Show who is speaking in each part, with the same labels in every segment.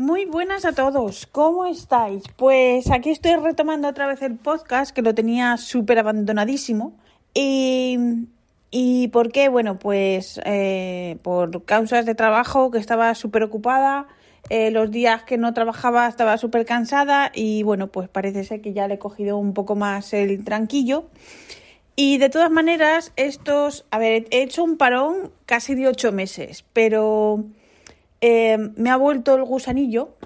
Speaker 1: Muy buenas a todos, ¿cómo estáis? Pues aquí estoy retomando otra vez el podcast que lo tenía súper abandonadísimo. Y, ¿Y por qué? Bueno, pues eh, por causas de trabajo que estaba súper ocupada, eh, los días que no trabajaba estaba súper cansada y bueno, pues parece ser que ya le he cogido un poco más el tranquillo. Y de todas maneras, estos, a ver, he hecho un parón casi de ocho meses, pero eh, me ha vuelto el gusanillo.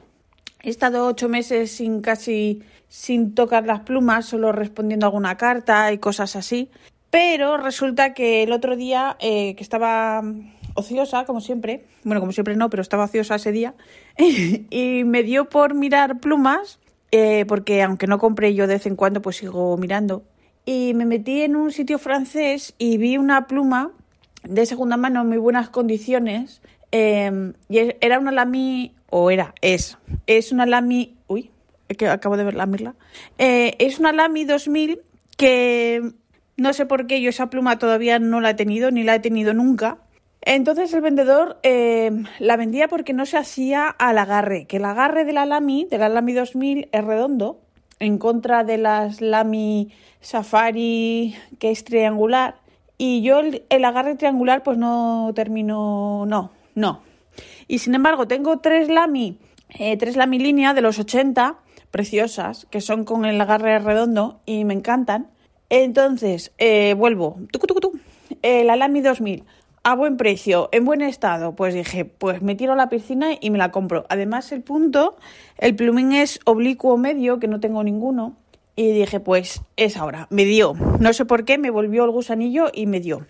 Speaker 1: He estado ocho meses sin casi sin tocar las plumas, solo respondiendo alguna carta y cosas así. Pero resulta que el otro día eh, que estaba ociosa, como siempre, bueno, como siempre no, pero estaba ociosa ese día, y me dio por mirar plumas, eh, porque aunque no compré yo de vez en cuando, pues sigo mirando. Y me metí en un sitio francés y vi una pluma de segunda mano en muy buenas condiciones Em, y era una Lamy, o era, es, es una Lamy, uy, que acabo de ver la mirla, eh, es una Lamy 2000 que no sé por qué yo esa pluma todavía no la he tenido, ni la he tenido nunca. Entonces el vendedor em, la vendía porque no se hacía al agarre, que el agarre de la Lamy, de la Lamy 2000, es redondo, en contra de las Lamy Safari, que es triangular. Y yo el, el agarre triangular pues no termino, no, no. Y sin embargo, tengo tres Lamy, eh, tres Lamy línea de los 80, preciosas, que son con el agarre redondo y me encantan. Entonces, eh, vuelvo. Eh, la Lamy 2000 a buen precio, en buen estado, pues dije, pues me tiro a la piscina y me la compro. Además, el punto, el plumín es oblicuo medio, que no tengo ninguno. Y dije, pues es ahora. Me dio. No sé por qué, me volvió el gusanillo y me dio.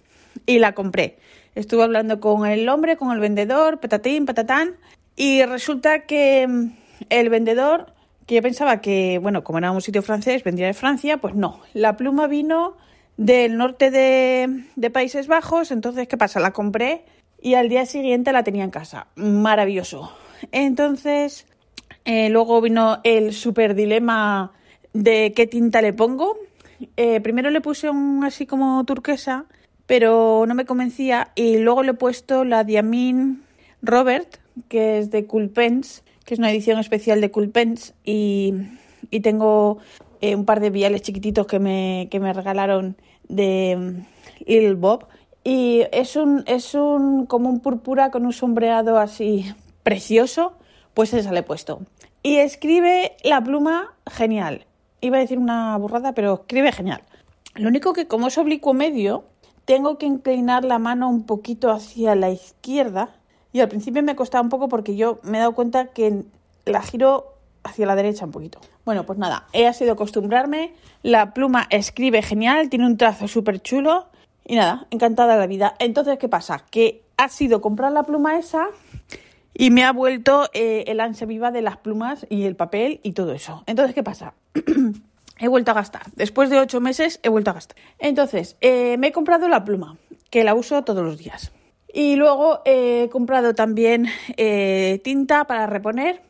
Speaker 1: Y la compré. Estuve hablando con el hombre, con el vendedor, patatín, patatán, y resulta que mm, el vendedor, que yo pensaba que, bueno, como era un sitio francés, vendría de Francia, pues no. La pluma vino del norte de, Países Bajos, entonces, ¿qué pasa? La compré y al día siguiente la tenía en casa. Maravilloso. Entonces, eh, luego vino el super dilema de qué tinta le pongo. Eh, primero le puse un así como turquesa pero no me convencía y luego le he puesto la Diamine Robert, que es de Culpens, que es una edición especial de Culpens y, y tengo eh, un par de viales chiquititos que me, que me regalaron de mm, Little Bob y es un, es un como un púrpura con un sombreado así precioso, pues esa le he puesto. Y escribe la pluma genial. Iba a decir una burrada, pero escribe genial. Lo único que como es oblicuo medio, tengo que inclinar la mano un poquito hacia la izquierda y al principio me costaba un poco porque yo me he dado cuenta que la giro hacia la derecha un poquito. Bueno, pues nada, he sido acostumbrarme, la pluma escribe genial, tiene un trazo súper chulo y nada, encantada de la vida. Entonces, ¿qué pasa? Que ha sido comprar la pluma esa y me ha vuelto eh, el ansia viva de las plumas y el papel y todo eso. Entonces, ¿qué pasa? he vuelto a gastar. Después de ocho meses he vuelto a gastar. Entonces, eh, me he comprado la pluma, que la uso todos los días. Y luego he comprado también eh, tinta para reponer,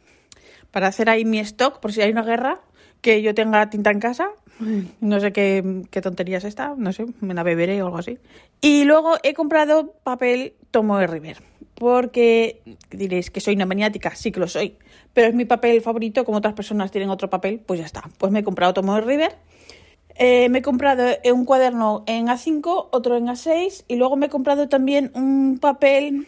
Speaker 1: para hacer ahí mi stock, por si hay una guerra, que yo tenga tinta en casa. No sé qué, qué tontería es esta, no sé, me la beberé o algo así. Y luego he comprado papel Tomo de River porque diréis que soy una maniática, sí que lo soy, pero es mi papel favorito, como otras personas tienen otro papel, pues ya está. Pues me he comprado Tomo River, eh, me he comprado un cuaderno en A5, otro en A6 y luego me he comprado también un papel,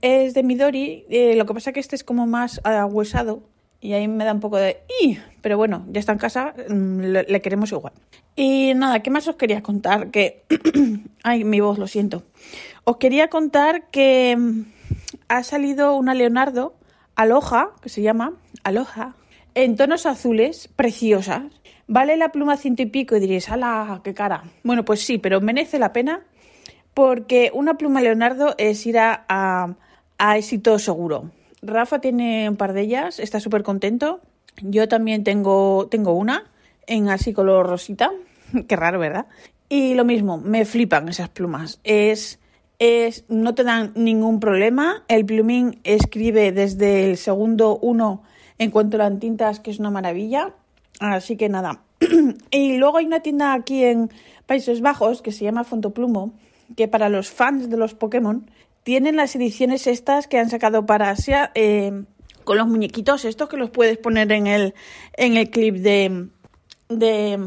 Speaker 1: es de Midori, eh, lo que pasa que este es como más ahuesado y ahí me da un poco de... ¡Y! Pero bueno, ya está en casa, mm, le queremos igual. Y nada, ¿qué más os quería contar? Que... Ay, mi voz, lo siento. Os quería contar que mm, ha salido una Leonardo Aloha, que se llama Aloha, en tonos azules, preciosas. Vale la pluma ciento y pico y diréis, ¡ala, qué cara! Bueno, pues sí, pero merece la pena porque una pluma Leonardo es ir a, a, éxito seguro. Rafa tiene un par de ellas, está súper contento. Yo también tengo, tengo una en así color rosita. Qué raro, ¿verdad? Y lo mismo, me flipan esas plumas. Es no te dan ningún problema. El plumín escribe desde el segundo uno en cuanto a las tintas, que es una maravilla. Así que nada. y luego hay una tienda aquí en Países Bajos que se llama Fontoplumo, que para los fans de los Pokémon tienen las ediciones estas que han sacado para Asia, eh, con los muñequitos estos que los puedes poner en el, en el clip de, de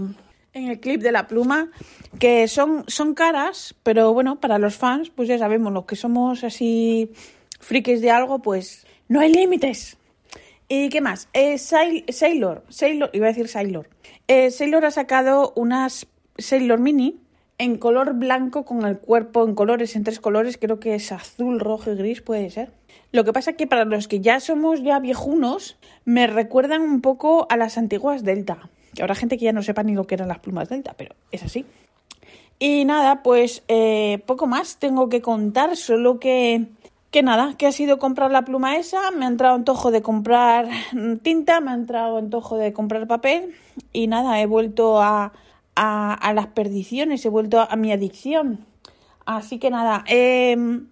Speaker 1: en el clip de la pluma, que son, son caras, pero bueno, para los fans, pues ya sabemos, los que somos así frikis de algo, pues no hay límites. ¿Y qué más? Eh, Sailor, Sailor, iba a decir Sailor. Eh, Sailor ha sacado unas Sailor Mini en color blanco con el cuerpo en colores, en tres colores, creo que es azul, rojo y gris, puede ser. Lo que pasa que para los que ya somos ya viejunos, me recuerdan un poco a las antiguas Delta. Que habrá gente que ya no sepa ni lo que eran las plumas delta, pero es así. Y nada, pues eh, poco más tengo que contar, solo que, que nada, que ha sido comprar la pluma esa, me ha entrado antojo de comprar tinta, me ha entrado antojo de comprar papel y nada, he vuelto a, a, las perdiciones, he vuelto a, mi adicción. Así que nada, em,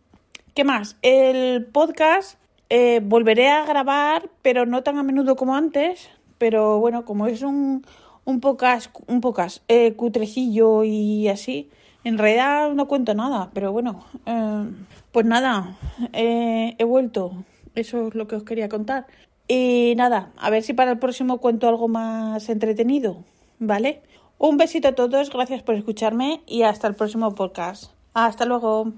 Speaker 1: ¿qué más? El podcast eh, volveré a grabar, pero no tan a menudo como antes, pero bueno, como es un, un pocas, un pocas eh, cutrecillo y así, en realidad no cuento nada, pero bueno, eh, pues nada, eh, he vuelto, eso es lo que os quería contar. Y nada, a ver si para el próximo cuento algo más entretenido, ¿vale? Un besito a todos, gracias por escucharme y hasta el próximo podcast. Hasta luego.